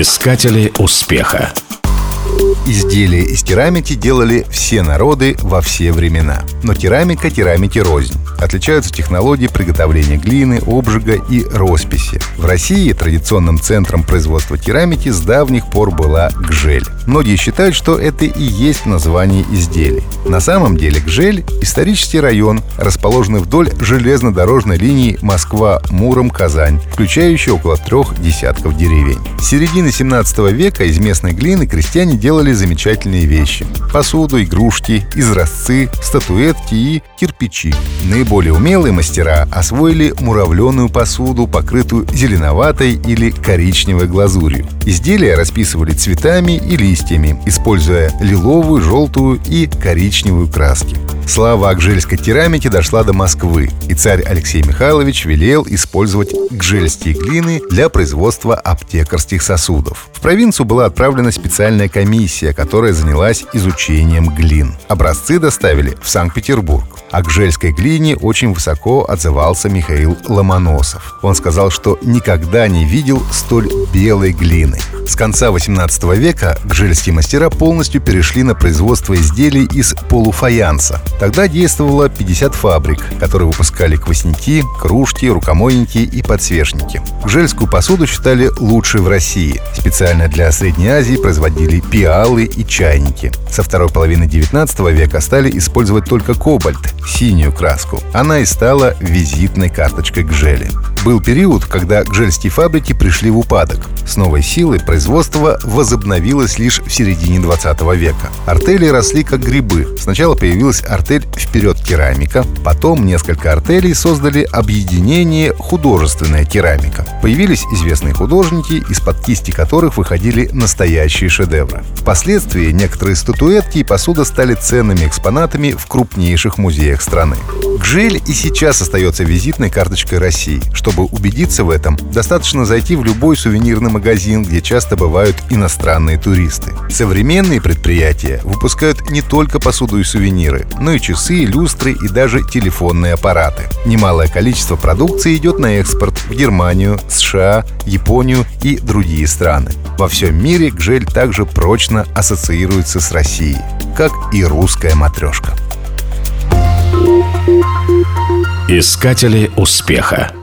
Искатели успеха. Изделия из керамики делали все народы во все времена. Но керамика керамики рознь. Отличаются технологии приготовления глины, обжига и росписи. В России традиционным центром производства керамики с давних пор была Гжель. Многие считают, что это и есть название изделий. На самом деле Гжель – исторический район, расположенный вдоль железнодорожной линии Москва-Муром-Казань, включающий около трех десятков деревень. С середины 17 века из местной глины крестьяне делали замечательные вещи. Посуду, игрушки, изразцы, статуэтки и кирпичи. Наиболее умелые мастера освоили муравленую посуду, покрытую зеленоватой или коричневой глазурью. Изделия расписывали цветами и листьями, используя лиловую, желтую и коричневую краски. Слава о гжельской керамике дошла до Москвы, и царь Алексей Михайлович велел использовать гжельские глины для производства аптекарских сосудов. В провинцию была отправлена специальная комиссия, которая занялась изучением глин. Образцы доставили в Санкт-Петербург. О гжельской глине очень высоко отзывался Михаил Ломоносов. Он сказал, что никогда не видел столь белой глины. С конца 18 века гжельские мастера полностью перешли на производство изделий из полуфаянса. Тогда действовало 50 фабрик, которые выпускали квасники, кружки, рукомойники и подсвечники. Гжельскую посуду считали лучшей в России. Специально для Средней Азии производили пиалы и чайники. Со второй половины 19 века стали использовать только кобальт, синюю краску. Она и стала визитной карточкой Гжели. Был период, когда гжельские фабрики пришли в упадок. С новой силой производство возобновилось лишь в середине 20 века. Артели росли как грибы. Сначала появилась артель «Вперед керамика», потом несколько артелей создали объединение «Художественная керамика». Появились известные художники, из-под кисти которых выходили настоящие шедевры. Впоследствии некоторые статуэтки и посуда стали ценными экспонатами в крупнейших музеях страны. Гжель и сейчас остается визитной карточкой России. Чтобы убедиться в этом, достаточно зайти в любой сувенирный магазин, где часто бывают иностранные туристы. Современные предприятия выпускают не только посуду и сувениры, но и часы, люстры и даже телефонные аппараты. Немалое количество продукции идет на экспорт в Германию, США, Японию и другие страны. Во всем мире Гжель также прочно ассоциируется с Россией, как и русская матрешка. Искатели успеха.